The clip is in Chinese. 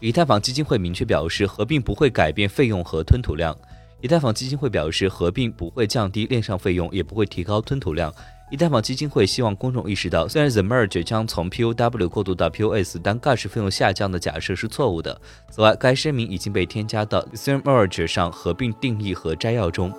以太坊基金会明确表示，合并不会改变费用和吞吐量。以太坊基金会表示，合并不会降低链上费用，也不会提高吞吐量。以太坊基金会希望公众意识到，虽然 The Merge 将从 POW 过渡到 POS，但 Gas 费用下降的假设是错误的。此外，该声明已经被添加到 The Merge 上合并定义和摘要中。